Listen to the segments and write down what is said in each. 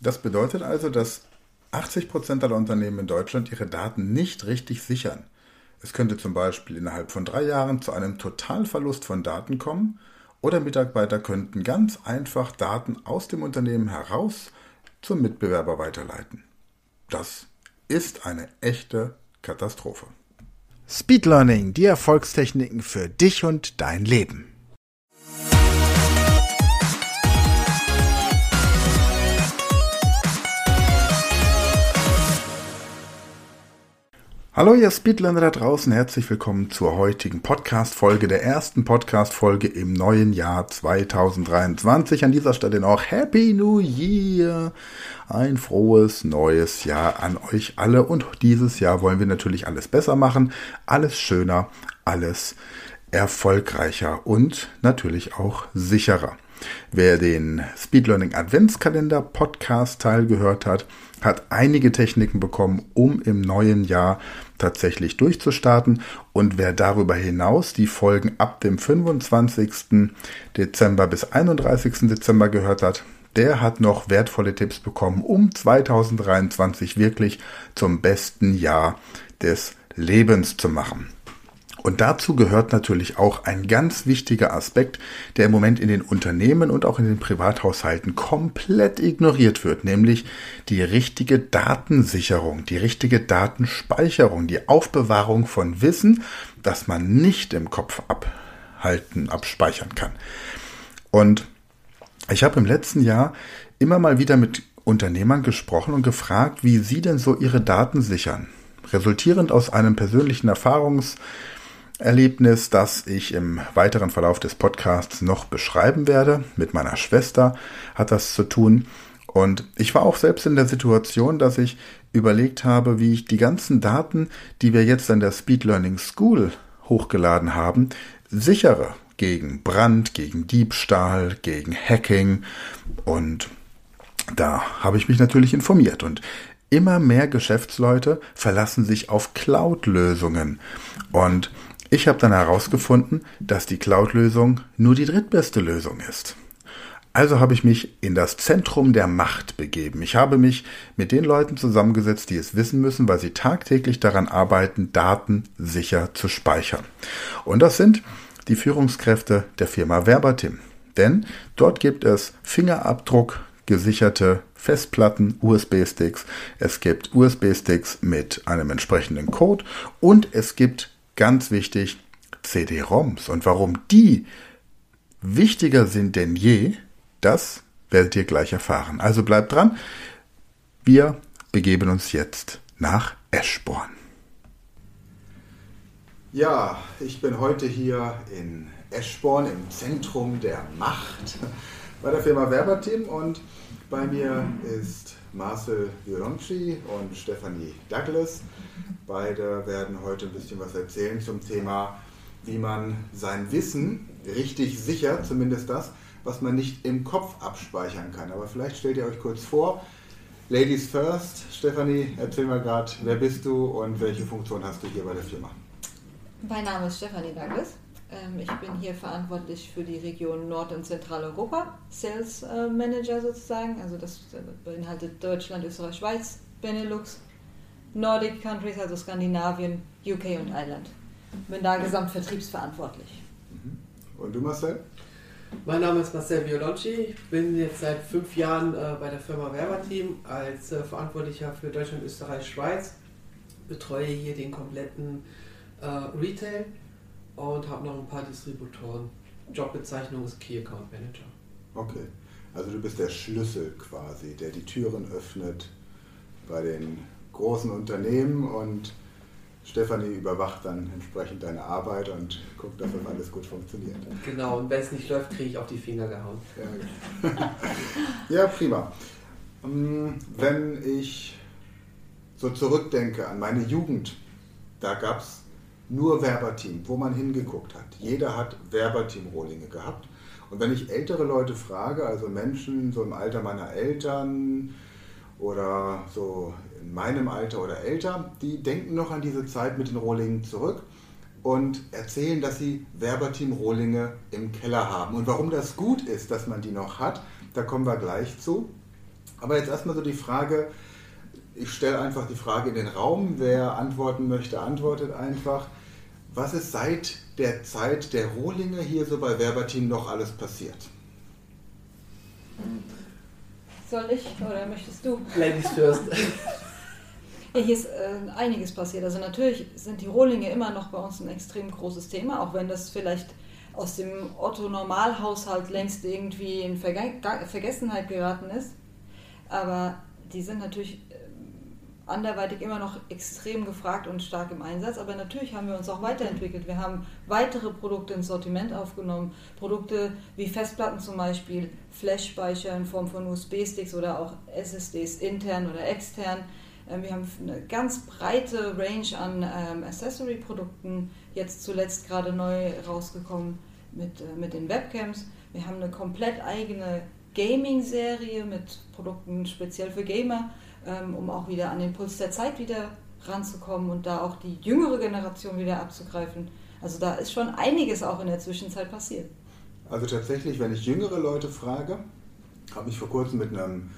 Das bedeutet also, dass 80% aller Unternehmen in Deutschland ihre Daten nicht richtig sichern. Es könnte zum Beispiel innerhalb von drei Jahren zu einem Totalverlust von Daten kommen oder Mitarbeiter könnten ganz einfach Daten aus dem Unternehmen heraus zum Mitbewerber weiterleiten. Das ist eine echte Katastrophe. Speed Learning, die Erfolgstechniken für dich und dein Leben. Hallo ihr Speedlander da draußen, herzlich willkommen zur heutigen Podcast-Folge, der ersten Podcast-Folge im neuen Jahr 2023. An dieser Stelle noch Happy New Year! Ein frohes neues Jahr an euch alle und dieses Jahr wollen wir natürlich alles besser machen, alles schöner, alles erfolgreicher und natürlich auch sicherer. Wer den Speed Learning Adventskalender Podcast Teil gehört hat, hat einige Techniken bekommen, um im neuen Jahr tatsächlich durchzustarten. Und wer darüber hinaus die Folgen ab dem 25. Dezember bis 31. Dezember gehört hat, der hat noch wertvolle Tipps bekommen, um 2023 wirklich zum besten Jahr des Lebens zu machen. Und dazu gehört natürlich auch ein ganz wichtiger Aspekt, der im Moment in den Unternehmen und auch in den Privathaushalten komplett ignoriert wird, nämlich die richtige Datensicherung, die richtige Datenspeicherung, die Aufbewahrung von Wissen, das man nicht im Kopf abhalten, abspeichern kann. Und ich habe im letzten Jahr immer mal wieder mit Unternehmern gesprochen und gefragt, wie sie denn so ihre Daten sichern. Resultierend aus einem persönlichen Erfahrungs- Erlebnis, das ich im weiteren Verlauf des Podcasts noch beschreiben werde. Mit meiner Schwester hat das zu tun. Und ich war auch selbst in der Situation, dass ich überlegt habe, wie ich die ganzen Daten, die wir jetzt an der Speed Learning School hochgeladen haben, sichere gegen Brand, gegen Diebstahl, gegen Hacking. Und da habe ich mich natürlich informiert. Und immer mehr Geschäftsleute verlassen sich auf Cloud-Lösungen. Und ich habe dann herausgefunden, dass die Cloud-Lösung nur die drittbeste Lösung ist. Also habe ich mich in das Zentrum der Macht begeben. Ich habe mich mit den Leuten zusammengesetzt, die es wissen müssen, weil sie tagtäglich daran arbeiten, Daten sicher zu speichern. Und das sind die Führungskräfte der Firma Verbatim. Denn dort gibt es Fingerabdruck gesicherte Festplatten, USB-Sticks, es gibt USB-Sticks mit einem entsprechenden Code und es gibt ganz wichtig, CD-ROMs. Und warum die wichtiger sind denn je, das werdet ihr gleich erfahren. Also bleibt dran. Wir begeben uns jetzt nach Eschborn. Ja, ich bin heute hier in Eschborn im Zentrum der Macht bei der Firma Werberteam und bei mir ist Marcel Violonci und Stephanie Douglas. Beide werden heute ein bisschen was erzählen zum Thema, wie man sein Wissen richtig sichert, zumindest das, was man nicht im Kopf abspeichern kann. Aber vielleicht stellt ihr euch kurz vor. Ladies first, Stephanie, erzähl mal gerade, wer bist du und welche Funktion hast du hier bei der Firma? Mein Name ist Stephanie Douglas. Ähm, ich bin hier verantwortlich für die Region Nord- und Zentraleuropa, Sales äh, Manager sozusagen. Also das äh, beinhaltet Deutschland, Österreich, Schweiz, Benelux, Nordic Countries, also Skandinavien, UK und Ireland. Bin da gesamtvertriebsverantwortlich. Mhm. Und du Marcel? Mein Name ist Marcel Violonci. Ich bin jetzt seit fünf Jahren äh, bei der Firma Werberteam als Verantwortlicher für Deutschland, Österreich, Schweiz. Betreue hier den kompletten Retail und habe noch ein paar Distributoren. Jobbezeichnung ist Key Account Manager. Okay, also du bist der Schlüssel quasi, der die Türen öffnet bei den großen Unternehmen und Stefanie überwacht dann entsprechend deine Arbeit und guckt, dass das alles gut funktioniert. Genau, und wenn es nicht läuft, kriege ich auf die Finger gehauen. Ja, ja prima. Ähm, wenn ich so zurückdenke an meine Jugend, da gab es nur Werberteam, wo man hingeguckt hat. Jeder hat Werberteam-Rohlinge gehabt. Und wenn ich ältere Leute frage, also Menschen so im Alter meiner Eltern oder so in meinem Alter oder älter, die denken noch an diese Zeit mit den Rohlingen zurück und erzählen, dass sie Werberteam-Rohlinge im Keller haben. Und warum das gut ist, dass man die noch hat, da kommen wir gleich zu. Aber jetzt erstmal so die Frage, ich stelle einfach die Frage in den Raum, wer antworten möchte, antwortet einfach. Was ist seit der Zeit der Rohlinge hier so bei Werberteam noch alles passiert? Soll ich oder möchtest du? Ladies first. Ja, hier ist äh, einiges passiert. Also natürlich sind die Rohlinge immer noch bei uns ein extrem großes Thema, auch wenn das vielleicht aus dem Otto-Normalhaushalt längst irgendwie in Verge Vergessenheit geraten ist. Aber die sind natürlich anderweitig immer noch extrem gefragt und stark im Einsatz. Aber natürlich haben wir uns auch weiterentwickelt. Wir haben weitere Produkte ins Sortiment aufgenommen. Produkte wie Festplatten zum Beispiel, Flash-Speicher in Form von USB-Sticks oder auch SSDs intern oder extern. Ähm, wir haben eine ganz breite Range an ähm, Accessory-Produkten, jetzt zuletzt gerade neu rausgekommen mit, äh, mit den Webcams. Wir haben eine komplett eigene Gaming-Serie mit Produkten speziell für Gamer um auch wieder an den Puls der Zeit wieder ranzukommen und da auch die jüngere Generation wieder abzugreifen. Also da ist schon einiges auch in der Zwischenzeit passiert. Also tatsächlich, wenn ich jüngere Leute frage, habe ich vor kurzem mit einem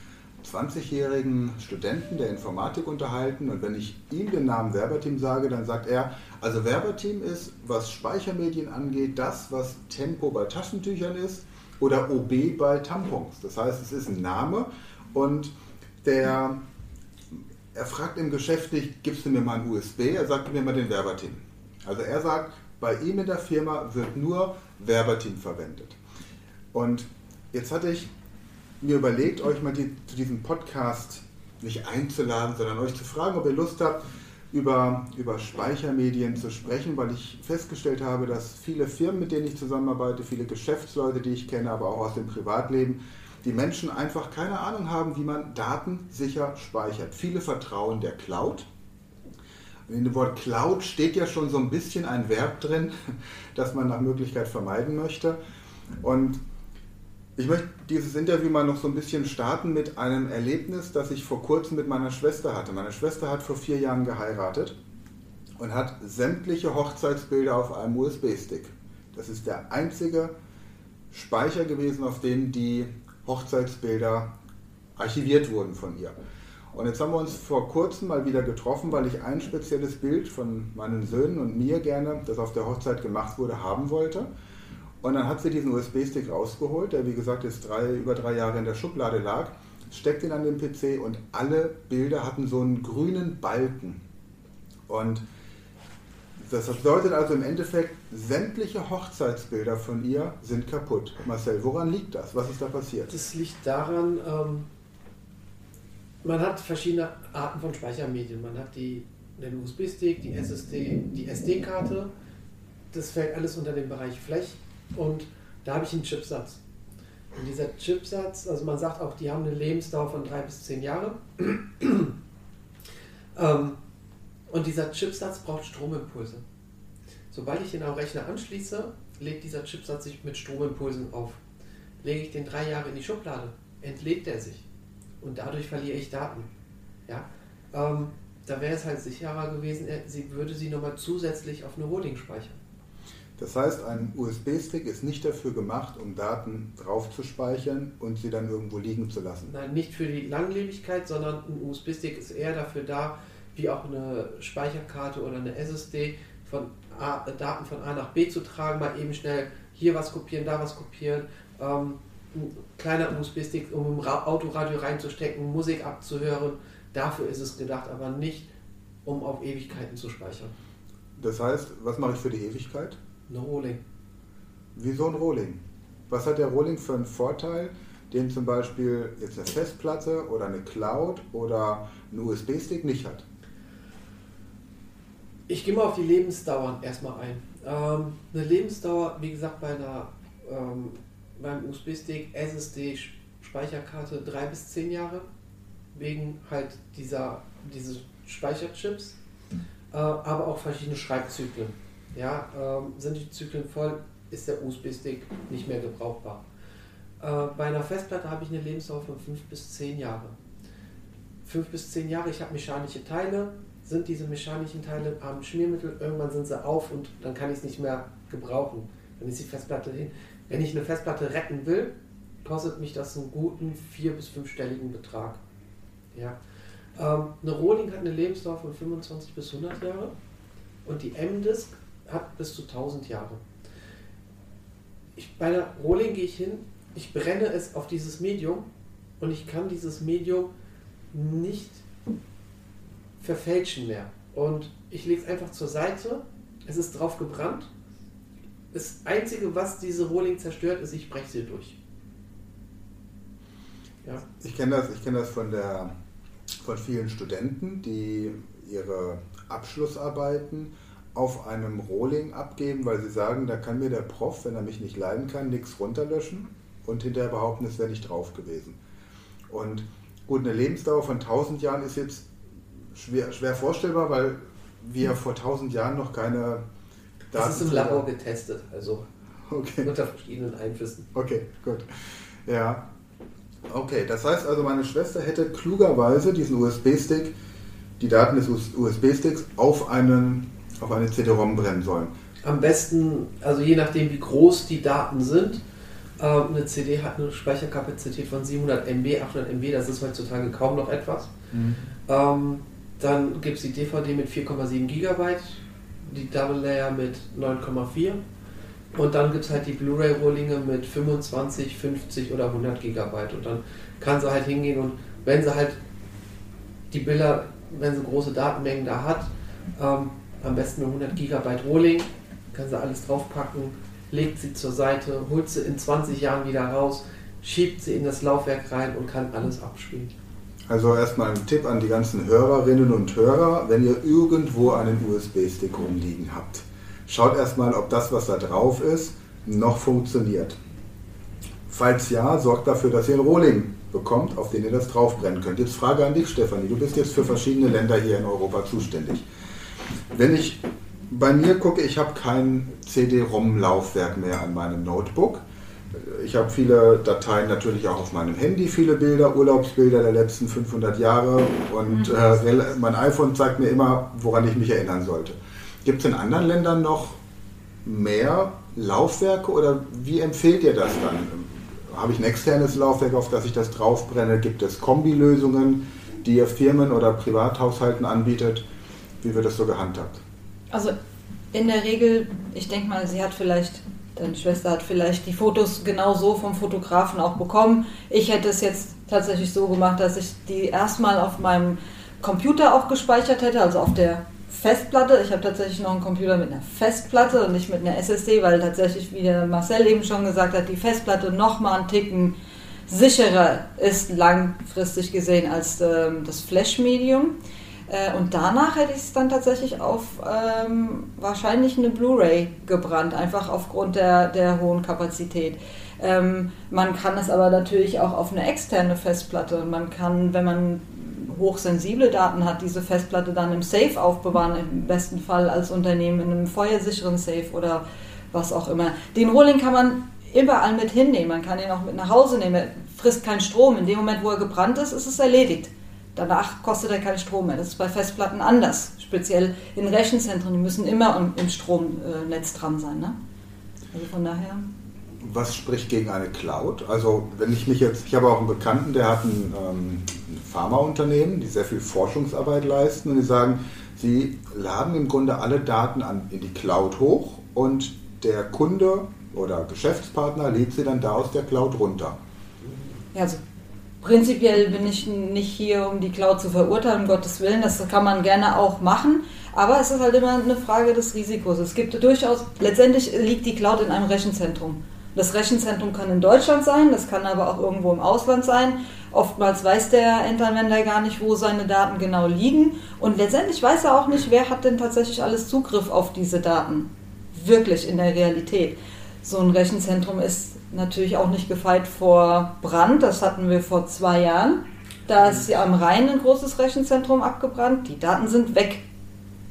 20-jährigen Studenten der Informatik unterhalten und wenn ich ihm den Namen Werberteam sage, dann sagt er, also Werberteam ist, was Speichermedien angeht, das, was Tempo bei Taschentüchern ist oder OB bei Tampons. Das heißt, es ist ein Name und der er fragt im Geschäft nicht, gibst du mir mal ein USB, er sagt mir mal den Werberteam. Also er sagt, bei ihm in der Firma wird nur Werberteam verwendet. Und jetzt hatte ich mir überlegt, euch mal die, zu diesem Podcast nicht einzuladen, sondern euch zu fragen, ob ihr Lust habt, über, über Speichermedien zu sprechen, weil ich festgestellt habe, dass viele Firmen, mit denen ich zusammenarbeite, viele Geschäftsleute, die ich kenne, aber auch aus dem Privatleben, die Menschen einfach keine Ahnung haben, wie man Daten sicher speichert. Viele vertrauen der Cloud. In dem Wort Cloud steht ja schon so ein bisschen ein Verb drin, das man nach Möglichkeit vermeiden möchte. Und ich möchte dieses Interview mal noch so ein bisschen starten mit einem Erlebnis, das ich vor kurzem mit meiner Schwester hatte. Meine Schwester hat vor vier Jahren geheiratet und hat sämtliche Hochzeitsbilder auf einem USB-Stick. Das ist der einzige Speicher gewesen, auf dem die Hochzeitsbilder archiviert wurden von ihr. Und jetzt haben wir uns vor kurzem mal wieder getroffen, weil ich ein spezielles Bild von meinen Söhnen und mir gerne, das auf der Hochzeit gemacht wurde, haben wollte. Und dann hat sie diesen USB-Stick rausgeholt, der wie gesagt jetzt drei, über drei Jahre in der Schublade lag, steckt ihn an den PC und alle Bilder hatten so einen grünen Balken. Und das bedeutet also im Endeffekt, sämtliche Hochzeitsbilder von ihr sind kaputt. Marcel, woran liegt das? Was ist da passiert? Das liegt daran, ähm, man hat verschiedene Arten von Speichermedien. Man hat die, den USB-Stick, die SSD, die SD-Karte. Das fällt alles unter den Bereich Flash. Und da habe ich einen Chipsatz. Und dieser Chipsatz, also man sagt auch, die haben eine Lebensdauer von drei bis zehn Jahre. ähm, und dieser Chipsatz braucht Stromimpulse. Sobald ich den am Rechner anschließe, legt dieser Chipsatz sich mit Stromimpulsen auf. Lege ich den drei Jahre in die Schublade, entlädt er sich. Und dadurch verliere ich Daten. Ja? Ähm, da wäre es halt sicherer gewesen, sie würde sie nochmal zusätzlich auf eine Holding speichern. Das heißt, ein USB-Stick ist nicht dafür gemacht, um Daten drauf zu speichern und sie dann irgendwo liegen zu lassen. Nein, nicht für die Langlebigkeit, sondern ein USB-Stick ist eher dafür da, wie auch eine Speicherkarte oder eine SSD von A, Daten von A nach B zu tragen, mal eben schnell hier was kopieren, da was kopieren. Ähm, ein kleiner USB-Stick, um im Autoradio reinzustecken, Musik abzuhören. Dafür ist es gedacht, aber nicht, um auf Ewigkeiten zu speichern. Das heißt, was mache ich für die Ewigkeit? Ein Rolling. Wieso ein Rolling? Was hat der Rolling für einen Vorteil, den zum Beispiel jetzt eine Festplatte oder eine Cloud oder ein USB-Stick nicht hat? Ich gehe mal auf die Lebensdauer erstmal ein. Ähm, eine Lebensdauer, wie gesagt, bei einer ähm, beim USB-Stick, SSD, Speicherkarte drei bis zehn Jahre. wegen halt dieser diese Speicherchips, äh, aber auch verschiedene Schreibzyklen. Ja, ähm, sind die Zyklen voll, ist der USB-Stick nicht mehr gebrauchbar. Äh, bei einer Festplatte habe ich eine Lebensdauer von 5 bis 10 Jahre. 5 bis 10 Jahre, ich habe mechanische Teile, sind diese mechanischen Teile am Schmiermittel, irgendwann sind sie auf und dann kann ich es nicht mehr gebrauchen. Dann ist die Festplatte hin. Wenn ich eine Festplatte retten will, kostet mich das einen guten 4- bis 5-stelligen Betrag. Ja. Ähm, eine Rohling hat eine Lebensdauer von 25 bis 100 Jahre und die M-Disk hat bis zu 1000 Jahre. Ich, bei der Rohling gehe ich hin, ich brenne es auf dieses Medium und ich kann dieses Medium nicht verfälschen mehr. Und ich lege es einfach zur Seite, es ist drauf gebrannt. Das Einzige, was diese Rohling zerstört, ist, ich breche sie durch. Ja. Ich kenne das, kenn das von, der, von vielen Studenten, die ihre Abschlussarbeiten auf einem Rohling abgeben, weil sie sagen, da kann mir der Prof, wenn er mich nicht leiden kann, nichts runterlöschen und hinterher behaupten, es wäre nicht drauf gewesen. Und gut, eine Lebensdauer von 1000 Jahren ist jetzt schwer, schwer vorstellbar, weil wir vor 1000 Jahren noch keine Daten. Das ist im Labor getestet, also okay. unter verschiedenen Einflüssen. Okay, gut. Ja. Okay, das heißt also, meine Schwester hätte klugerweise diesen USB-Stick, die Daten des USB-Sticks auf einen auf eine CD-ROM brennen sollen. Am besten, also je nachdem wie groß die Daten sind, ähm, eine CD hat eine Speicherkapazität von 700 MB, 800 MB, das ist heutzutage kaum noch etwas. Mhm. Ähm, dann gibt es die DVD mit 4,7 GB, die Double Layer mit 9,4 und dann gibt es halt die Blu-ray-Rohlinge mit 25, 50 oder 100 GB und dann kann sie halt hingehen und wenn sie halt die Bilder, wenn sie große Datenmengen da hat, ähm, am besten 100 GB Rohling, kann sie alles draufpacken, legt sie zur Seite, holt sie in 20 Jahren wieder raus, schiebt sie in das Laufwerk rein und kann alles abspielen. Also erstmal ein Tipp an die ganzen Hörerinnen und Hörer, wenn ihr irgendwo einen USB-Stick rumliegen habt, schaut erstmal, ob das, was da drauf ist, noch funktioniert. Falls ja, sorgt dafür, dass ihr einen Rohling bekommt, auf den ihr das draufbrennen könnt. Jetzt Frage an dich, Stefanie. Du bist jetzt für verschiedene Länder hier in Europa zuständig. Wenn ich bei mir gucke, ich habe kein CD-ROM-Laufwerk mehr an meinem Notebook. Ich habe viele Dateien natürlich auch auf meinem Handy, viele Bilder, Urlaubsbilder der letzten 500 Jahre und mhm. äh, mein iPhone zeigt mir immer, woran ich mich erinnern sollte. Gibt es in anderen Ländern noch mehr Laufwerke oder wie empfehlt ihr das dann? Habe ich ein externes Laufwerk, auf das ich das draufbrenne? Gibt es Kombilösungen, die ihr Firmen oder Privathaushalten anbietet? Wie wird das so gehandhabt? Also in der Regel, ich denke mal, sie hat vielleicht, deine Schwester hat vielleicht die Fotos genau so vom Fotografen auch bekommen. Ich hätte es jetzt tatsächlich so gemacht, dass ich die erstmal auf meinem Computer auch gespeichert hätte, also auf der Festplatte. Ich habe tatsächlich noch einen Computer mit einer Festplatte und nicht mit einer SSD, weil tatsächlich, wie der Marcel eben schon gesagt hat, die Festplatte nochmal einen Ticken sicherer ist langfristig gesehen als ähm, das Flash-Medium. Äh, und danach hätte ich es dann tatsächlich auf ähm, wahrscheinlich eine Blu-ray gebrannt, einfach aufgrund der, der hohen Kapazität. Ähm, man kann es aber natürlich auch auf eine externe Festplatte. Man kann, wenn man hochsensible Daten hat, diese Festplatte dann im Safe aufbewahren, im besten Fall als Unternehmen in einem feuersicheren Safe oder was auch immer. Den Rohling kann man überall mit hinnehmen. Man kann ihn auch mit nach Hause nehmen. Er frisst keinen Strom. In dem Moment, wo er gebrannt ist, ist es erledigt. Danach kostet er keinen Strom mehr. Das ist bei Festplatten anders. Speziell in Rechenzentren, die müssen immer im Stromnetz dran sein. Ne? Also von daher. Was spricht gegen eine Cloud? Also wenn ich mich jetzt, ich habe auch einen Bekannten, der hat ein, ähm, ein Pharmaunternehmen, die sehr viel Forschungsarbeit leisten und die sagen, sie laden im Grunde alle Daten an, in die Cloud hoch und der Kunde oder Geschäftspartner lädt sie dann da aus der Cloud runter. Ja, also Prinzipiell bin ich nicht hier, um die Cloud zu verurteilen, um Gottes Willen. Das kann man gerne auch machen. Aber es ist halt immer eine Frage des Risikos. Es gibt durchaus, letztendlich liegt die Cloud in einem Rechenzentrum. Das Rechenzentrum kann in Deutschland sein, das kann aber auch irgendwo im Ausland sein. Oftmals weiß der Endanwender gar nicht, wo seine Daten genau liegen. Und letztendlich weiß er auch nicht, wer hat denn tatsächlich alles Zugriff auf diese Daten. Wirklich in der Realität. So ein Rechenzentrum ist natürlich auch nicht gefeit vor Brand. Das hatten wir vor zwei Jahren. Da ist ja am Rhein ein großes Rechenzentrum abgebrannt, die Daten sind weg.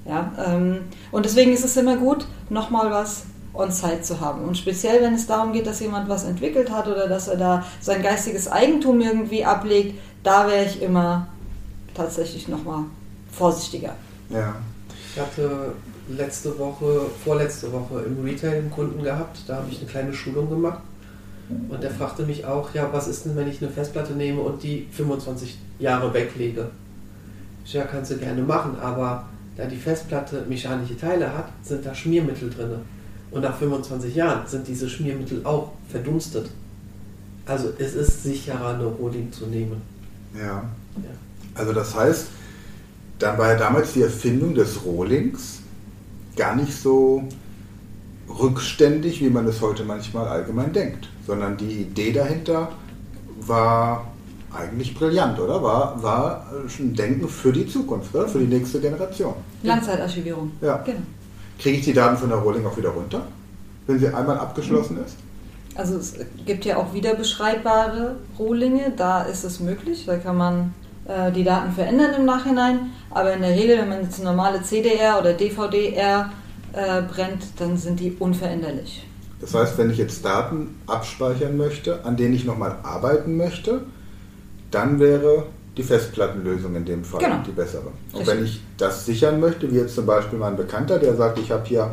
Ja, ähm, und deswegen ist es immer gut, nochmal was on-site zu haben. Und speziell, wenn es darum geht, dass jemand was entwickelt hat oder dass er da sein geistiges Eigentum irgendwie ablegt, da wäre ich immer tatsächlich nochmal vorsichtiger. Ja. Ich hatte letzte Woche, vorletzte Woche im Retail einen Kunden gehabt, da habe ich eine kleine Schulung gemacht. Und der fragte mich auch, ja, was ist denn, wenn ich eine Festplatte nehme und die 25 Jahre weglege? Ja, kannst du gerne machen, aber da die Festplatte mechanische Teile hat, sind da Schmiermittel drin. Und nach 25 Jahren sind diese Schmiermittel auch verdunstet. Also es ist sicherer, eine Rohling zu nehmen. Ja. ja. Also das heißt, dann war ja damals die Erfindung des Rohlings gar nicht so rückständig, wie man es heute manchmal allgemein denkt, sondern die Idee dahinter war eigentlich brillant, oder? War, war ein Denken für die Zukunft, oder? Für die nächste Generation. Langzeitarchivierung. Ja. Genau. Kriege ich die Daten von der Rolling auch wieder runter, wenn sie einmal abgeschlossen ist? Also es gibt ja auch wieder beschreibbare Rohlinge, da ist es möglich, da kann man äh, die Daten verändern im Nachhinein, aber in der Regel, wenn man jetzt normale CDR oder DVD-R äh, brennt, dann sind die unveränderlich. Das heißt, wenn ich jetzt Daten abspeichern möchte, an denen ich nochmal arbeiten möchte, dann wäre die Festplattenlösung in dem Fall genau. die bessere. Und Richtig. wenn ich das sichern möchte, wie jetzt zum Beispiel mein Bekannter, der sagt, ich habe hier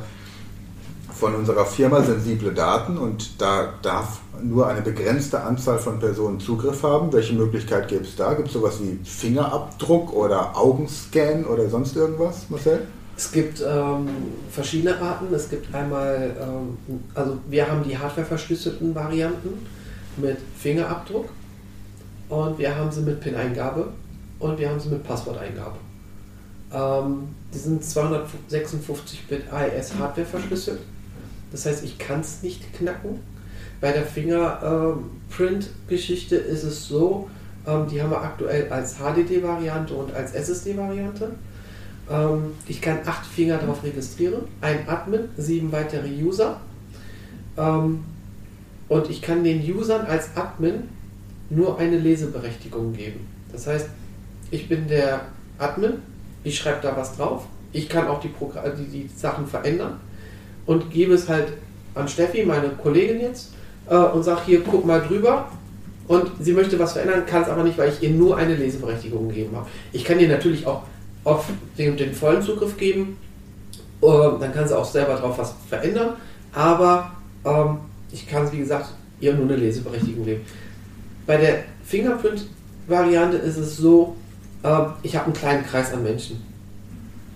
von unserer Firma sensible Daten und da darf nur eine begrenzte Anzahl von Personen Zugriff haben. Welche Möglichkeit gibt es da? Gibt es sowas wie Fingerabdruck oder Augenscan oder sonst irgendwas, Marcel? Es gibt ähm, verschiedene Arten. Es gibt einmal, ähm, also wir haben die hardware-verschlüsselten Varianten mit Fingerabdruck und wir haben sie mit PIN-Eingabe und wir haben sie mit Passworteingabe. Ähm, die sind 256-Bit IS Hardware verschlüsselt. Das heißt, ich kann es nicht knacken. Bei der Fingerprint-Geschichte ist es so, ähm, die haben wir aktuell als HDD-Variante und als SSD-Variante. Ähm, ich kann acht Finger darauf registrieren, ein Admin, sieben weitere User. Ähm, und ich kann den Usern als Admin nur eine Leseberechtigung geben. Das heißt, ich bin der Admin, ich schreibe da was drauf, ich kann auch die, die, die Sachen verändern und gebe es halt an Steffi, meine Kollegin jetzt, äh, und sage hier, guck mal drüber. Und sie möchte was verändern, kann es aber nicht, weil ich ihr nur eine Leseberechtigung gegeben habe. Ich kann ihr natürlich auch auf den, den vollen Zugriff geben. Äh, dann kann sie auch selber drauf was verändern. Aber ähm, ich kann, wie gesagt, ihr nur eine Leseberechtigung geben. Bei der Fingerprint-Variante ist es so, äh, ich habe einen kleinen Kreis an Menschen,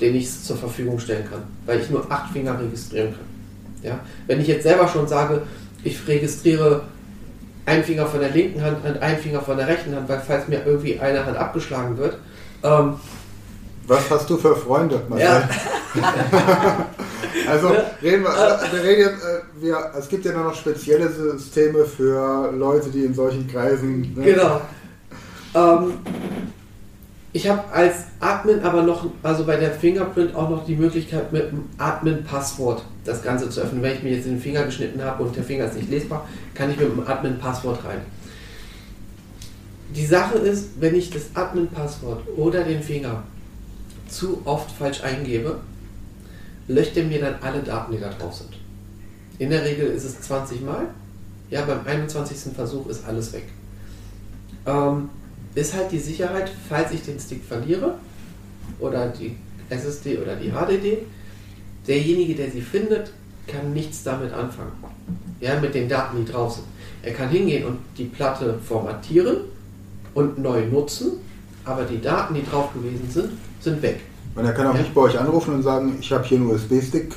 den ich zur Verfügung stellen kann, weil ich nur acht Finger registrieren kann. Ja? Wenn ich jetzt selber schon sage, ich registriere einen Finger von der linken Hand und einen Finger von der rechten Hand, weil falls mir irgendwie eine Hand abgeschlagen wird. Ähm, Was hast du für Freunde, Marcel? Ja. also reden wir, wir reden jetzt, äh, wir, es gibt ja noch spezielle Systeme für Leute, die in solchen Kreisen. Ne? Genau. Ähm, ich habe als Admin aber noch, also bei der Fingerprint auch noch die Möglichkeit mit einem Admin-Passwort das Ganze zu öffnen. Wenn ich mir jetzt den Finger geschnitten habe und der Finger ist nicht lesbar, kann ich mit einem Admin-Passwort rein. Die Sache ist, wenn ich das Admin-Passwort oder den Finger zu oft falsch eingebe, löscht er mir dann alle Daten, die da drauf sind. In der Regel ist es 20 Mal. Ja, beim 21. Versuch ist alles weg. Ähm, ist halt die Sicherheit, falls ich den Stick verliere oder die SSD oder die HDD, derjenige, der sie findet, kann nichts damit anfangen. Ja, mit den Daten, die drauf sind. Er kann hingehen und die Platte formatieren und neu nutzen, aber die Daten, die drauf gewesen sind, sind weg. Und er kann auch ja. nicht bei euch anrufen und sagen, ich habe hier einen USB-Stick.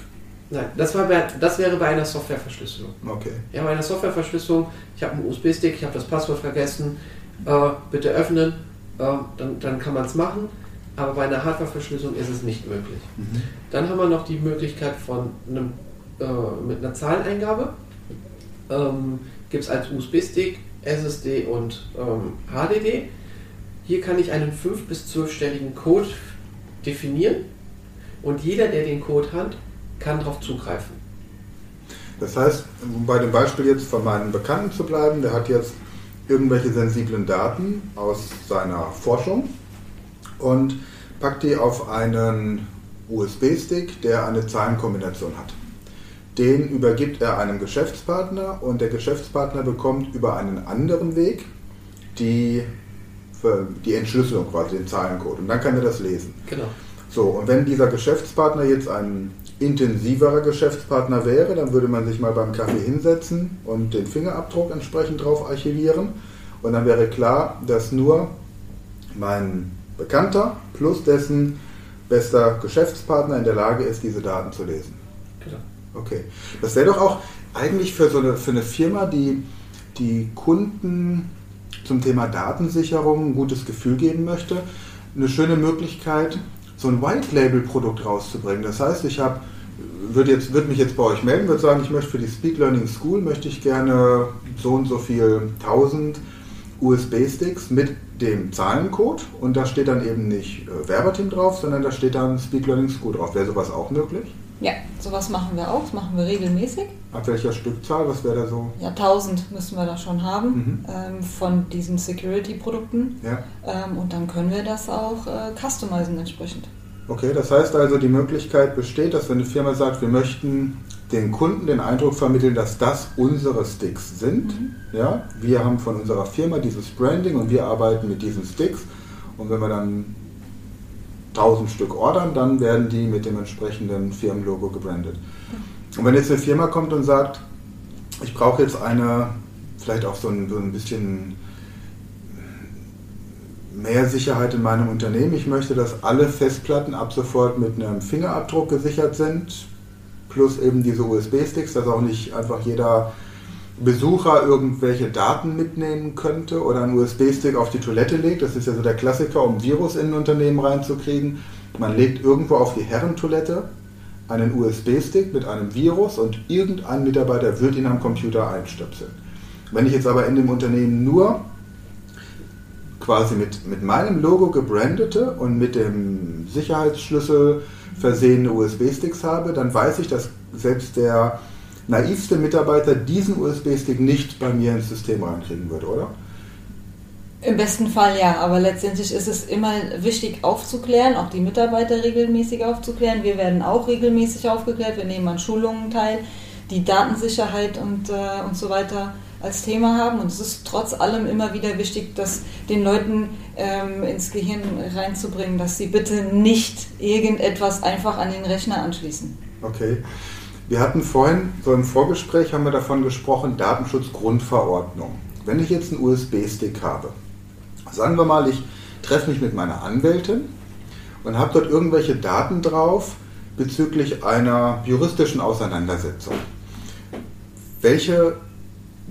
Nein, das, war bei, das wäre bei einer Softwareverschlüsselung. Okay. Ja, bei einer Softwareverschlüsselung, ich habe einen USB-Stick, ich habe das Passwort vergessen, äh, bitte öffnen, äh, dann, dann kann man es machen. Aber bei einer Hardwareverschlüsselung ist es nicht möglich. Mhm. Dann haben wir noch die Möglichkeit von einem, äh, mit einer Zahleneingabe. Ähm, Gibt es als USB-Stick, SSD und ähm, HDD. Hier kann ich einen 5- bis 12-stelligen Code definieren und jeder, der den Code hat, kann darauf zugreifen. Das heißt, um bei dem Beispiel jetzt von meinem Bekannten zu bleiben, der hat jetzt irgendwelche sensiblen Daten aus seiner Forschung und packt die auf einen USB-Stick, der eine Zahlenkombination hat. Den übergibt er einem Geschäftspartner und der Geschäftspartner bekommt über einen anderen Weg die, die Entschlüsselung, quasi den Zahlencode. Und dann kann er das lesen. Genau. So, und wenn dieser Geschäftspartner jetzt ein intensiverer Geschäftspartner wäre, dann würde man sich mal beim Kaffee hinsetzen und den Fingerabdruck entsprechend drauf archivieren. Und dann wäre klar, dass nur mein Bekannter plus dessen bester Geschäftspartner in der Lage ist, diese Daten zu lesen. Genau. Okay. Das wäre doch auch eigentlich für so eine, für eine Firma, die die Kunden zum Thema Datensicherung ein gutes Gefühl geben möchte, eine schöne Möglichkeit, so ein White-Label-Produkt rauszubringen. Das heißt, ich habe würde jetzt würde mich jetzt bei euch melden, würde sagen, ich möchte für die Speed Learning School möchte ich gerne so und so viel 1000 USB-Sticks mit dem Zahlencode und da steht dann eben nicht äh, Werberteam drauf, sondern da steht dann Speed Learning School drauf. Wäre sowas auch möglich? Ja, sowas machen wir auch, das machen wir regelmäßig. Ab welcher Stückzahl, was wäre da so? Ja, 1000 müssen wir da schon haben Mhm. ähm, von diesen Security-Produkten Ja. ähm, und dann können wir das auch äh, customizen entsprechend. Okay, das heißt also, die Möglichkeit besteht, dass wenn eine Firma sagt, wir möchten den Kunden den Eindruck vermitteln, dass das unsere Sticks sind. Ja, wir haben von unserer Firma dieses Branding und wir arbeiten mit diesen Sticks. Und wenn wir dann 1000 Stück ordern, dann werden die mit dem entsprechenden Firmenlogo gebrandet. Und wenn jetzt eine Firma kommt und sagt, ich brauche jetzt eine, vielleicht auch so ein, so ein bisschen mehr Sicherheit in meinem Unternehmen. Ich möchte, dass alle Festplatten ab sofort mit einem Fingerabdruck gesichert sind, plus eben diese USB-Sticks, dass auch nicht einfach jeder Besucher irgendwelche Daten mitnehmen könnte oder einen USB-Stick auf die Toilette legt. Das ist ja so der Klassiker, um Virus in ein Unternehmen reinzukriegen. Man legt irgendwo auf die Herrentoilette einen USB-Stick mit einem Virus und irgendein Mitarbeiter wird ihn am Computer einstöpseln. Wenn ich jetzt aber in dem Unternehmen nur quasi mit, mit meinem Logo gebrandete und mit dem Sicherheitsschlüssel versehene USB-Sticks habe, dann weiß ich, dass selbst der naivste Mitarbeiter diesen USB-Stick nicht bei mir ins System reinkriegen würde, oder? Im besten Fall ja, aber letztendlich ist es immer wichtig aufzuklären, auch die Mitarbeiter regelmäßig aufzuklären. Wir werden auch regelmäßig aufgeklärt, wir nehmen an Schulungen teil, die Datensicherheit und, äh, und so weiter als Thema haben. Und es ist trotz allem immer wieder wichtig, das den Leuten ähm, ins Gehirn reinzubringen, dass sie bitte nicht irgendetwas einfach an den Rechner anschließen. Okay. Wir hatten vorhin, so im Vorgespräch haben wir davon gesprochen, Datenschutzgrundverordnung. Wenn ich jetzt einen USB-Stick habe, sagen wir mal, ich treffe mich mit meiner Anwältin und habe dort irgendwelche Daten drauf bezüglich einer juristischen Auseinandersetzung. Welche,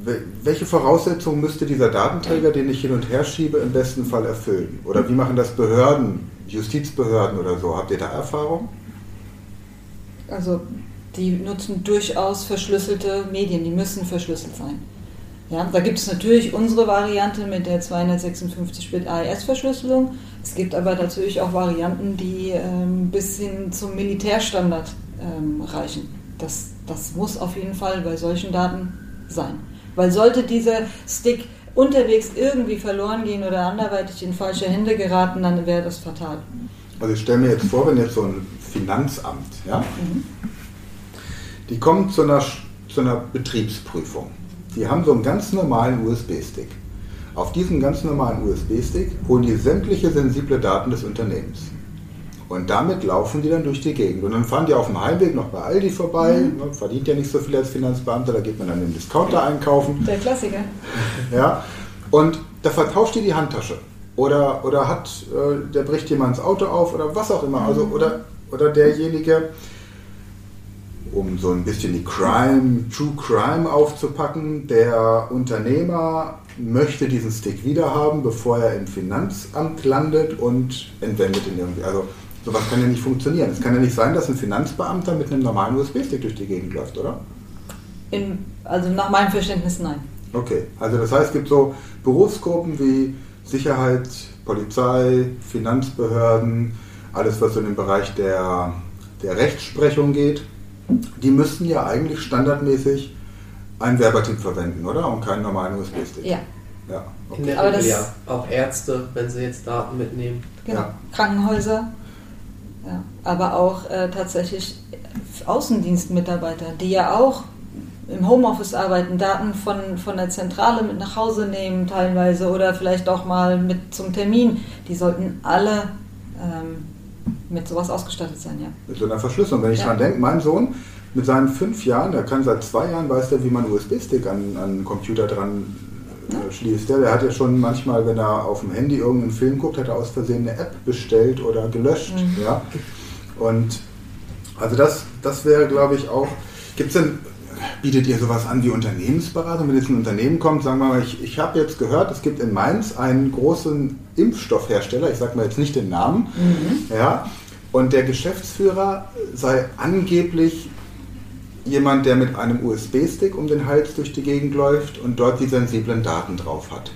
wel- welche Voraussetzungen müsste dieser Datenträger, den ich hin und her schiebe, im besten Fall erfüllen? Oder wie machen das Behörden, Justizbehörden oder so? Habt ihr da Erfahrung? Also die nutzen durchaus verschlüsselte Medien, die müssen verschlüsselt sein. Ja, da gibt es natürlich unsere Variante mit der 256-Bit AES-Verschlüsselung. Es gibt aber natürlich auch Varianten, die ähm, bis hin zum Militärstandard ähm, reichen. Das, das muss auf jeden Fall bei solchen Daten sein. Weil sollte dieser Stick unterwegs irgendwie verloren gehen oder anderweitig in falsche Hände geraten, dann wäre das fatal. Also ich stelle mir jetzt vor, wenn jetzt so ein Finanzamt, ja, die kommen zu einer, zu einer Betriebsprüfung. Die haben so einen ganz normalen USB-Stick. Auf diesem ganz normalen USB-Stick holen die sämtliche sensible Daten des Unternehmens. Und damit laufen die dann durch die Gegend. Und dann fahren die auf dem Heimweg noch bei Aldi vorbei. Ne, Verdient ja nicht so viel als Finanzbeamter, da geht man dann im Discounter einkaufen. Der Klassiker. Ja, und da vertauscht die die Handtasche. Oder, oder hat, äh, der bricht jemand das Auto auf oder was auch immer. Also, oder, oder derjenige, um so ein bisschen die Crime, True Crime aufzupacken, der Unternehmer möchte diesen Stick wiederhaben, bevor er im Finanzamt landet und entwendet ihn irgendwie. Also sowas kann ja nicht funktionieren. Es kann ja nicht sein, dass ein Finanzbeamter mit einem normalen USB-Stick durch die Gegend läuft, oder? In, also nach meinem Verständnis nein. Okay, also das heißt, es gibt so Berufsgruppen wie Sicherheit, Polizei, Finanzbehörden, alles was in den Bereich der, der Rechtsprechung geht, die müssten ja eigentlich standardmäßig ein Werbertipp verwenden, oder? Und keinen normalen USB-Stick. Ja. Ja, okay. In der Regel ja. Auch Ärzte, wenn sie jetzt Daten mitnehmen. Genau. Ja. Krankenhäuser. Ja. Aber auch äh, tatsächlich Außendienstmitarbeiter, die ja auch im Homeoffice arbeiten, Daten von, von der Zentrale mit nach Hause nehmen teilweise oder vielleicht auch mal mit zum Termin, die sollten alle ähm, mit sowas ausgestattet sein, ja. Mit so einer Verschlüsselung. Wenn ich ja. dran denke, mein Sohn mit seinen fünf Jahren, der kann seit zwei Jahren, weiß der, wie man USB-Stick an, an einen Computer dran äh, schließt. Der, der hat ja schon manchmal, wenn er auf dem Handy irgendeinen Film guckt, hat er aus Versehen eine App bestellt oder gelöscht. Mhm. Ja? Und also das, das wäre, glaube ich, auch. Gibt es denn Bietet ihr sowas an wie Unternehmensberatung? Wenn jetzt ein Unternehmen kommt, sagen wir mal, ich, ich habe jetzt gehört, es gibt in Mainz einen großen Impfstoffhersteller, ich sage mal jetzt nicht den Namen, mhm. ja, und der Geschäftsführer sei angeblich jemand, der mit einem USB-Stick um den Hals durch die Gegend läuft und dort die sensiblen Daten drauf hat.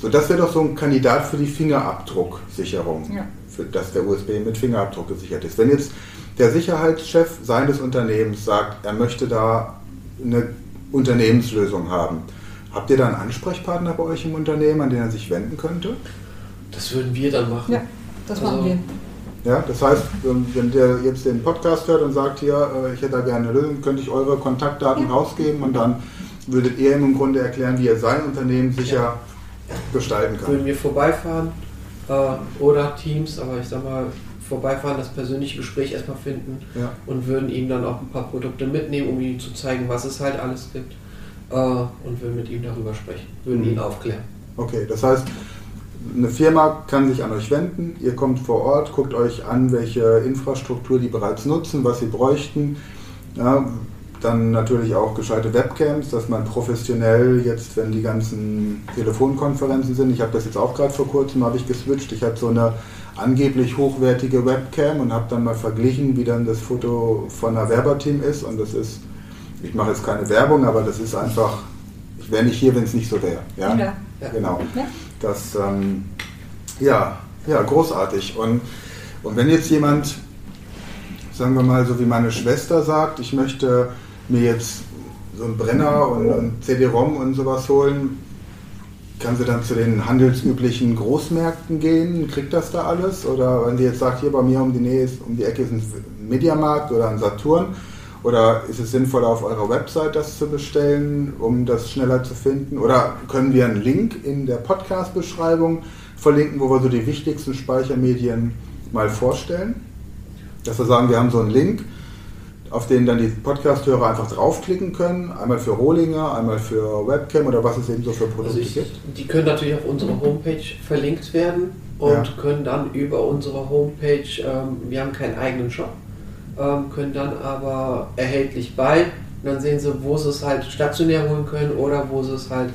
So, das wäre doch so ein Kandidat für die Fingerabdrucksicherung, ja. für, dass der USB mit Fingerabdruck gesichert ist. Wenn jetzt der Sicherheitschef seines Unternehmens sagt, er möchte da eine Unternehmenslösung haben. Habt ihr da einen Ansprechpartner bei euch im Unternehmen, an den er sich wenden könnte? Das würden wir dann machen. Ja, das machen also, wir. Ja, das heißt, wenn der jetzt den Podcast hört und sagt, hier, äh, ich hätte da gerne eine Lösung, könnte ich eure Kontaktdaten ja. rausgeben und dann würdet ihr ihm im Grunde erklären, wie er sein Unternehmen sicher ja. gestalten kann. Würden wir vorbeifahren äh, oder Teams, aber ich sag mal, vorbeifahren, das persönliche Gespräch erstmal finden ja. und würden ihm dann auch ein paar Produkte mitnehmen, um ihm zu zeigen, was es halt alles gibt äh, und würden mit ihm darüber sprechen, würden mhm. ihn aufklären. Okay, das heißt, eine Firma kann sich an euch wenden, ihr kommt vor Ort, guckt euch an, welche Infrastruktur die bereits nutzen, was sie bräuchten. Ja, dann natürlich auch gescheite Webcams, dass man professionell jetzt, wenn die ganzen Telefonkonferenzen sind, ich habe das jetzt auch gerade vor kurzem, habe ich geswitcht, ich hatte so eine angeblich hochwertige Webcam und habe dann mal verglichen, wie dann das Foto von einer Werberteam ist und das ist, ich mache jetzt keine Werbung, aber das ist einfach, ich wäre nicht hier, wenn es nicht so wäre. Ja? ja? Genau. Ja. Das, ähm, ja, ja, großartig. Und, und wenn jetzt jemand, sagen wir mal so wie meine Schwester sagt, ich möchte mir jetzt so einen Brenner und ein CD-ROM und sowas holen, kann sie dann zu den handelsüblichen Großmärkten gehen? Kriegt das da alles? Oder wenn die jetzt sagt, hier bei mir um die Nähe ist, um die Ecke ist ein Mediamarkt oder ein Saturn, oder ist es sinnvoll, auf eurer Website das zu bestellen, um das schneller zu finden? Oder können wir einen Link in der Podcast-Beschreibung verlinken, wo wir so die wichtigsten Speichermedien mal vorstellen? Dass wir sagen, wir haben so einen Link, auf denen dann die Podcast-Hörer einfach draufklicken können. Einmal für Rohlinger, einmal für Webcam oder was es eben so für Produkte also ich, gibt. Die können natürlich auf unserer Homepage verlinkt werden und ja. können dann über unsere Homepage, ähm, wir haben keinen eigenen Shop, ähm, können dann aber erhältlich bei und dann sehen sie, wo sie es halt stationär holen können oder wo sie es halt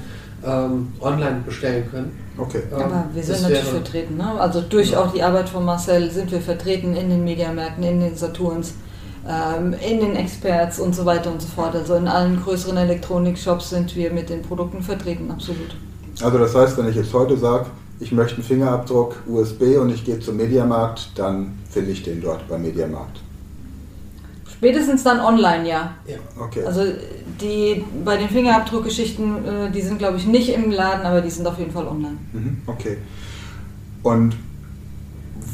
ähm, online bestellen können. Okay. Ähm, aber wir sind natürlich vertreten. Ne? Also durch ja. auch die Arbeit von Marcel sind wir vertreten in den Mediamärkten, in den Saturns in den Experts und so weiter und so fort. Also in allen größeren Elektronik-Shops sind wir mit den Produkten vertreten, absolut. Also das heißt, wenn ich jetzt heute sage, ich möchte einen Fingerabdruck USB und ich gehe zum Mediamarkt, dann finde ich den dort beim Mediamarkt. Spätestens dann online, ja. ja. Okay. Also die bei den Fingerabdruckgeschichten, äh, die sind glaube ich nicht im Laden, aber die sind auf jeden Fall online. Mhm, okay. Und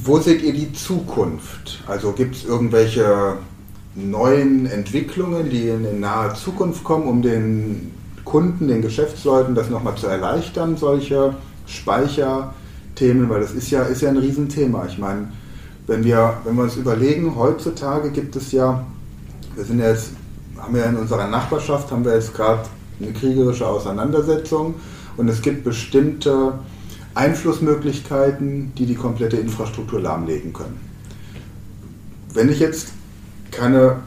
wo seht ihr die Zukunft? Also gibt es irgendwelche neuen Entwicklungen, die in naher Zukunft kommen, um den Kunden, den Geschäftsleuten das nochmal zu erleichtern, solche Speicherthemen, weil das ist ja, ist ja ein Riesenthema. Ich meine, wenn wir, wenn wir uns überlegen, heutzutage gibt es ja, wir sind ja jetzt, haben wir ja in unserer Nachbarschaft, haben wir jetzt gerade eine kriegerische Auseinandersetzung und es gibt bestimmte Einflussmöglichkeiten, die die komplette Infrastruktur lahmlegen können. Wenn ich jetzt keine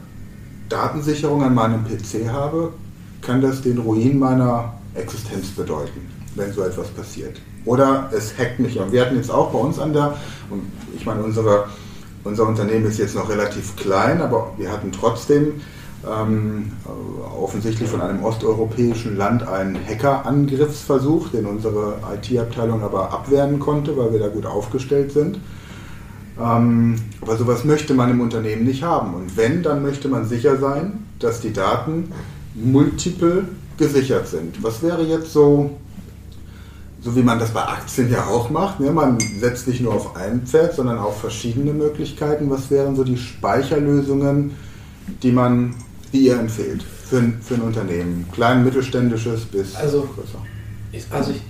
Datensicherung an meinem PC habe, kann das den Ruin meiner Existenz bedeuten, wenn so etwas passiert. Oder es hackt mich. Und wir hatten jetzt auch bei uns an der, und ich meine, unsere, unser Unternehmen ist jetzt noch relativ klein, aber wir hatten trotzdem ähm, offensichtlich von einem osteuropäischen Land einen Hackerangriffsversuch, den unsere IT-Abteilung aber abwehren konnte, weil wir da gut aufgestellt sind. Ähm, aber sowas möchte man im Unternehmen nicht haben. Und wenn, dann möchte man sicher sein, dass die Daten multiple gesichert sind. Was wäre jetzt so so wie man das bei Aktien ja auch macht. Ne? Man setzt nicht nur auf ein Pferd, sondern auf verschiedene Möglichkeiten. Was wären so die Speicherlösungen, die man, die ihr empfehlt für ein, für ein Unternehmen? Klein, mittelständisches bis also, größer. Also ich,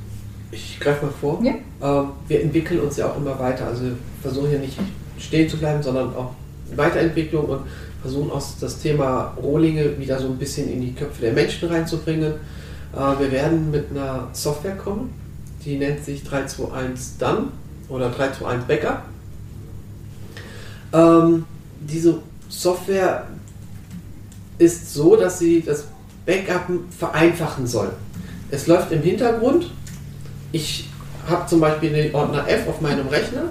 ich greife mal vor. Ja. Ähm, wir entwickeln uns ja auch immer weiter. Also wir versuchen hier nicht stehen zu bleiben, sondern auch Weiterentwicklung und versuchen auch das Thema Rohlinge wieder so ein bisschen in die Köpfe der Menschen reinzubringen. Äh, wir werden mit einer Software kommen, die nennt sich 321 Done oder 321 Backup. Ähm, diese Software ist so, dass sie das Backup vereinfachen soll. Es läuft im Hintergrund. Ich habe zum Beispiel den Ordner F auf meinem Rechner,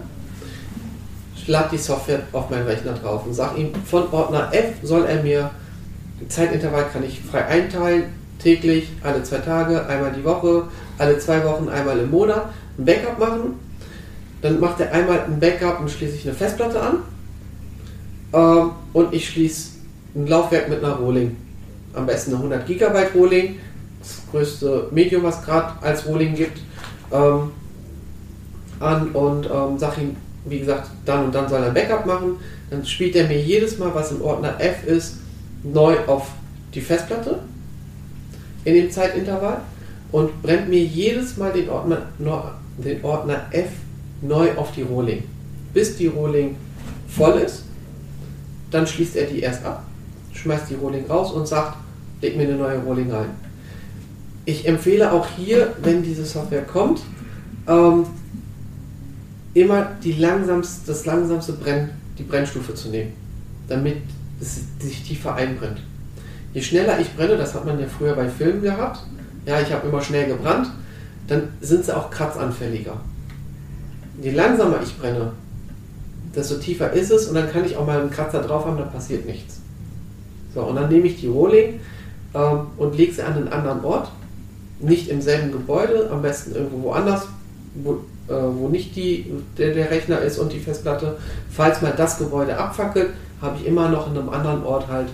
lade die Software auf meinen Rechner drauf und sage ihm, von Ordner F soll er mir, Zeitintervall kann ich frei einteilen, täglich, alle zwei Tage, einmal die Woche, alle zwei Wochen, einmal im Monat ein Backup machen. Dann macht er einmal ein Backup und schließe ich eine Festplatte an. Ähm, und ich schließe ein Laufwerk mit einer Rolling. Am besten eine 100 GB Rolling. Das größte Medium, was gerade als Rolling gibt. Ähm, an und ähm, sage ihm, wie gesagt, dann und dann soll er ein Backup machen. Dann spielt er mir jedes Mal, was im Ordner F ist, neu auf die Festplatte in dem Zeitintervall und brennt mir jedes Mal den Ordner, den Ordner F neu auf die Rohling. Bis die Rohling voll ist, dann schließt er die erst ab, schmeißt die Rohling raus und sagt, leg mir eine neue Rohling ein. Ich empfehle auch hier, wenn diese Software kommt, ähm, immer die langsamste, das langsamste Brenn, die Brennstufe zu nehmen, damit es sich tiefer einbrennt. Je schneller ich brenne, das hat man ja früher bei Filmen gehabt, ja, ich habe immer schnell gebrannt, dann sind sie auch kratzanfälliger. Je langsamer ich brenne, desto tiefer ist es und dann kann ich auch mal einen Kratzer drauf haben, da passiert nichts. So, und dann nehme ich die Rohling ähm, und lege sie an einen anderen Ort, nicht im selben Gebäude, am besten irgendwo woanders, wo, äh, wo nicht die, der, der Rechner ist und die Festplatte. Falls mal das Gebäude abfackelt, habe ich immer noch in einem anderen Ort halt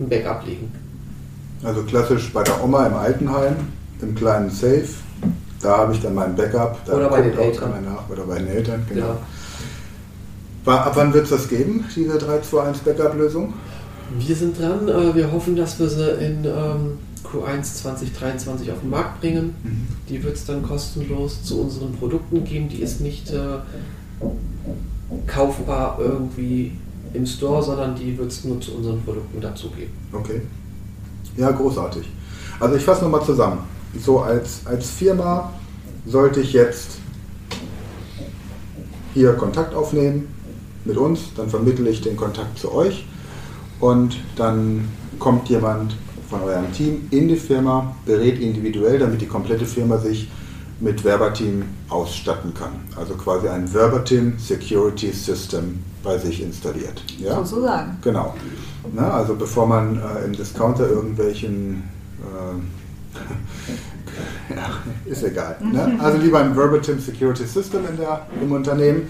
ein Backup liegen. Also klassisch bei der Oma im Altenheim, im kleinen Safe. Da habe ich dann mein Backup. Da oder bei den Eltern. Nach, oder bei den Eltern, genau. Ja. Ab wann wird es das geben, diese 321 Backup-Lösung? Wir sind dran. Äh, wir hoffen, dass wir sie in ähm, Q1 2023 auf den Markt bringen. Mhm. Die wird es dann kostenlos zu unseren Produkten geben. Die ist nicht äh, kaufbar irgendwie im Store, sondern die wird es nur zu unseren Produkten dazugeben. Okay. Ja, großartig. Also ich fasse nochmal zusammen. So als, als Firma sollte ich jetzt hier Kontakt aufnehmen mit uns, dann vermittle ich den Kontakt zu euch und dann kommt jemand von eurem Team in die Firma, berät individuell, damit die komplette Firma sich mit Verbatim ausstatten kann. Also quasi ein Verbatim Security System bei sich installiert. Ja? Sozusagen. Genau. Na, also bevor man äh, im Discounter irgendwelchen äh, ja, ist egal. Ne? Also lieber ein Verbatim Security System in der, im Unternehmen.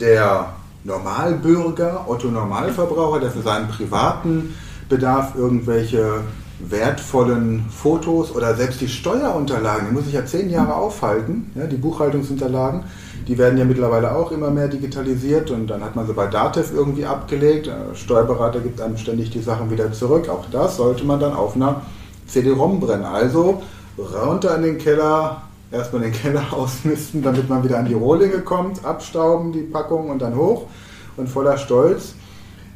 Der Normalbürger, Otto Normalverbraucher, der für seinen privaten Bedarf irgendwelche wertvollen Fotos oder selbst die Steuerunterlagen, die muss ich ja zehn Jahre aufhalten, ja, die Buchhaltungsunterlagen, die werden ja mittlerweile auch immer mehr digitalisiert und dann hat man sie bei Datev irgendwie abgelegt. Der Steuerberater gibt einem ständig die Sachen wieder zurück. Auch das sollte man dann auf einer CD-ROM brennen. Also runter in den Keller, erstmal den Keller ausmisten, damit man wieder an die Rohlinge kommt, abstauben die Packung und dann hoch und voller Stolz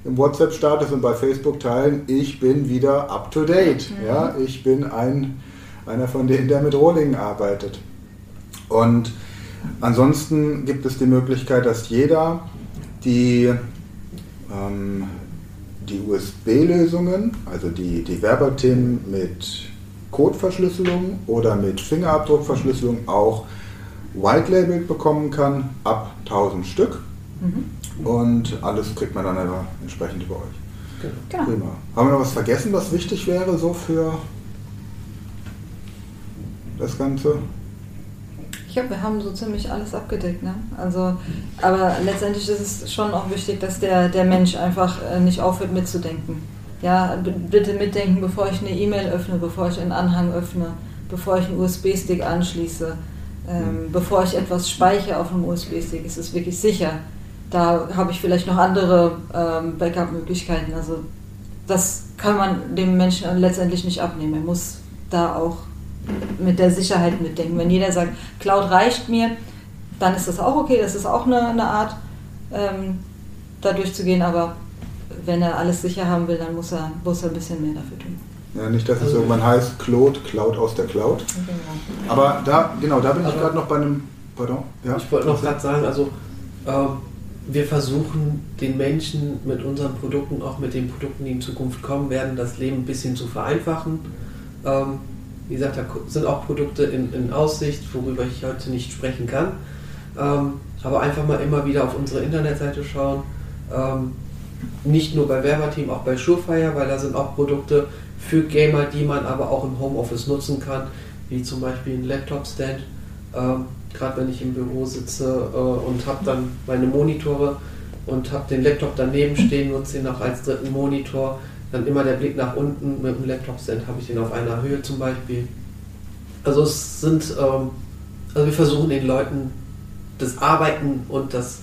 im WhatsApp-Status und bei Facebook teilen, ich bin wieder up to date. Mhm. Ja, ich bin ein, einer von denen, der mit Rohlingen arbeitet. Und ansonsten gibt es die Möglichkeit, dass jeder die, ähm, die USB-Lösungen, also die, die Verbatim mit Codeverschlüsselung oder mit Fingerabdruckverschlüsselung auch white-labeled bekommen kann, ab 1000 Stück. Mhm. Und alles kriegt man dann aber entsprechend über euch. Genau. Prima. Haben wir noch was vergessen, was wichtig wäre so für das Ganze? Ich glaube, wir haben so ziemlich alles abgedeckt. Ne? Also, aber letztendlich ist es schon auch wichtig, dass der, der Mensch einfach äh, nicht aufhört mitzudenken. Ja, bitte mitdenken, bevor ich eine E-Mail öffne, bevor ich einen Anhang öffne, bevor ich einen USB-Stick anschließe, ähm, mhm. bevor ich etwas speichere auf einem USB-Stick, ist es wirklich sicher. Da habe ich vielleicht noch andere ähm, Backup-Möglichkeiten. Also das kann man dem Menschen letztendlich nicht abnehmen. Er muss da auch mit der Sicherheit mitdenken. Wenn jeder sagt, Cloud reicht mir, dann ist das auch okay. Das ist auch eine, eine Art, ähm, da durchzugehen. Aber wenn er alles sicher haben will, dann muss er, muss er ein bisschen mehr dafür tun. Ja, nicht, dass es also, irgendwann heißt, Cloud, Cloud aus der Cloud. Genau. Aber da, genau, da bin ich gerade noch bei einem. Pardon? Ja? Ich wollte noch gerade sagen, also äh, wir versuchen den Menschen mit unseren Produkten, auch mit den Produkten, die in Zukunft kommen werden, das Leben ein bisschen zu vereinfachen. Ähm, wie gesagt, da sind auch Produkte in, in, Aussicht, worüber ich heute nicht sprechen kann. Ähm, aber einfach mal immer wieder auf unsere Internetseite schauen. Ähm, nicht nur bei Werberteam, auch bei Surefire, weil da sind auch Produkte für Gamer, die man aber auch im Homeoffice nutzen kann, wie zum Beispiel ein Laptop-Stand. Gerade wenn ich im Büro sitze äh, und habe dann meine Monitore und habe den Laptop daneben stehen, nutze ihn auch als dritten Monitor. Dann immer der Blick nach unten mit dem Laptop-Stand habe ich den auf einer Höhe zum Beispiel. Also es sind, ähm, also wir versuchen den Leuten das Arbeiten und das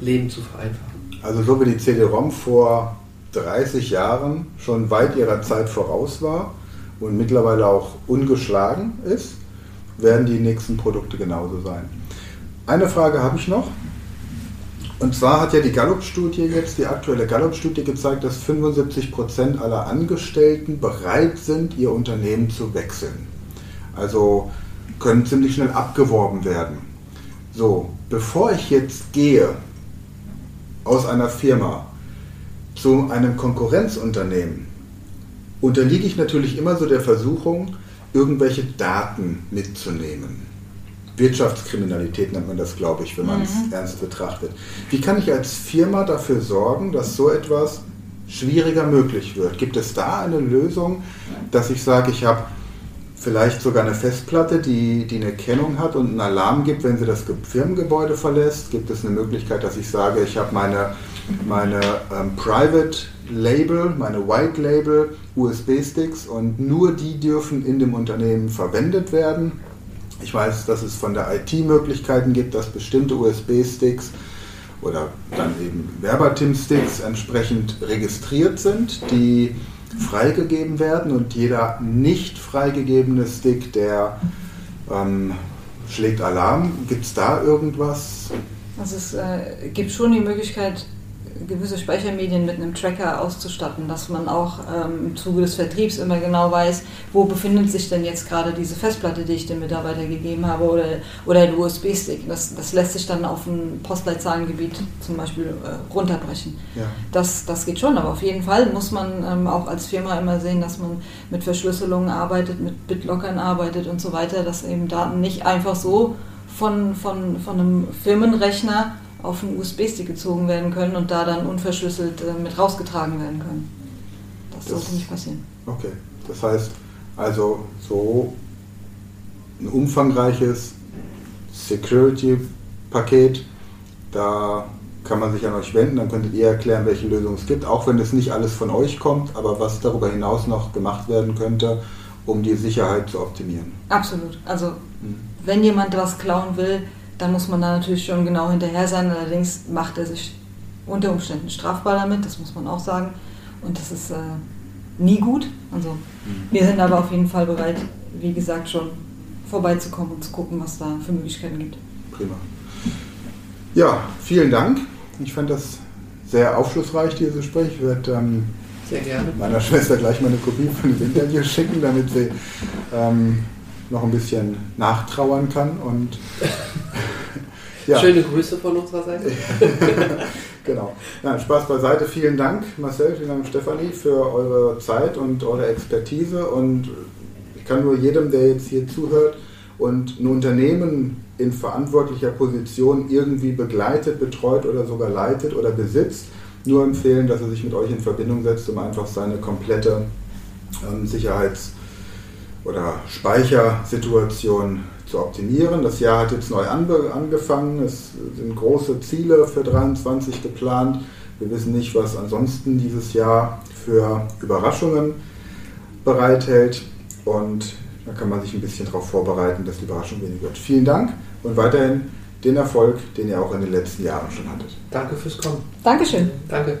Leben zu vereinfachen. Also so wie die CD-ROM vor 30 Jahren schon weit ihrer Zeit voraus war und mittlerweile auch ungeschlagen ist, werden die nächsten Produkte genauso sein. Eine Frage habe ich noch. Und zwar hat ja die Gallup-Studie jetzt, die aktuelle Gallup-Studie gezeigt, dass 75 Prozent aller Angestellten bereit sind, ihr Unternehmen zu wechseln. Also können ziemlich schnell abgeworben werden. So, bevor ich jetzt gehe aus einer Firma zu einem Konkurrenzunternehmen, unterliege ich natürlich immer so der Versuchung, irgendwelche Daten mitzunehmen. Wirtschaftskriminalität nennt man das, glaube ich, wenn man es mhm. ernst betrachtet. Wie kann ich als Firma dafür sorgen, dass so etwas schwieriger möglich wird? Gibt es da eine Lösung, dass ich sage, ich habe vielleicht sogar eine Festplatte, die, die eine Kennung hat und einen Alarm gibt, wenn sie das Firmengebäude verlässt? Gibt es eine Möglichkeit, dass ich sage, ich habe meine, meine ähm, Private Label, meine White Label USB-Sticks und nur die dürfen in dem Unternehmen verwendet werden? Ich weiß, dass es von der IT Möglichkeiten gibt, dass bestimmte USB-Sticks oder dann eben Werbertim-Sticks entsprechend registriert sind, die freigegeben werden und jeder nicht freigegebene Stick, der ähm, schlägt Alarm. Gibt es da irgendwas? Also es äh, gibt schon die Möglichkeit, gewisse Speichermedien mit einem Tracker auszustatten, dass man auch ähm, im Zuge des Vertriebs immer genau weiß, wo befindet sich denn jetzt gerade diese Festplatte, die ich dem Mitarbeiter gegeben habe oder, oder ein USB-Stick. Das, das lässt sich dann auf ein Postleitzahlengebiet zum Beispiel äh, runterbrechen. Ja. Das, das geht schon, aber auf jeden Fall muss man ähm, auch als Firma immer sehen, dass man mit Verschlüsselungen arbeitet, mit Bitlockern arbeitet und so weiter, dass eben Daten nicht einfach so von, von, von einem Firmenrechner auf einen USB-Stick gezogen werden können und da dann unverschlüsselt äh, mit rausgetragen werden können. Das, das sollte nicht passieren. Okay, das heißt also so ein umfangreiches Security-Paket, da kann man sich an euch wenden, dann könntet ihr erklären, welche Lösungen es gibt, auch wenn es nicht alles von euch kommt, aber was darüber hinaus noch gemacht werden könnte, um die Sicherheit zu optimieren. Absolut. Also hm. wenn jemand was klauen will, dann muss man da natürlich schon genau hinterher sein. Allerdings macht er sich unter Umständen strafbar damit, das muss man auch sagen. Und das ist äh, nie gut. Also mhm. wir sind aber auf jeden Fall bereit, wie gesagt, schon vorbeizukommen und zu gucken, was da für Möglichkeiten gibt. Prima. Ja, vielen Dank. Ich fand das sehr aufschlussreich, dieses Gespräch. Ich werde ähm, sehr gerne. meiner Schwester gleich mal eine Kopie von dem Interview schicken, damit sie ähm, noch ein bisschen nachtrauern kann. Und ja. Schöne Grüße von unserer Seite. genau. Ja, Spaß beiseite. Vielen Dank, Marcel, vielen Dank, Stefanie, für eure Zeit und eure Expertise. Und ich kann nur jedem, der jetzt hier zuhört und ein Unternehmen in verantwortlicher Position irgendwie begleitet, betreut oder sogar leitet oder besitzt, nur empfehlen, dass er sich mit euch in Verbindung setzt, um einfach seine komplette ähm, Sicherheits- oder Speichersituation zu optimieren. Das Jahr hat jetzt neu angefangen. Es sind große Ziele für 2023 geplant. Wir wissen nicht, was ansonsten dieses Jahr für Überraschungen bereithält. Und Da kann man sich ein bisschen darauf vorbereiten, dass die Überraschung weniger wird. Vielen Dank und weiterhin den Erfolg, den ihr auch in den letzten Jahren schon hattet. Danke fürs Kommen. Dankeschön. Danke.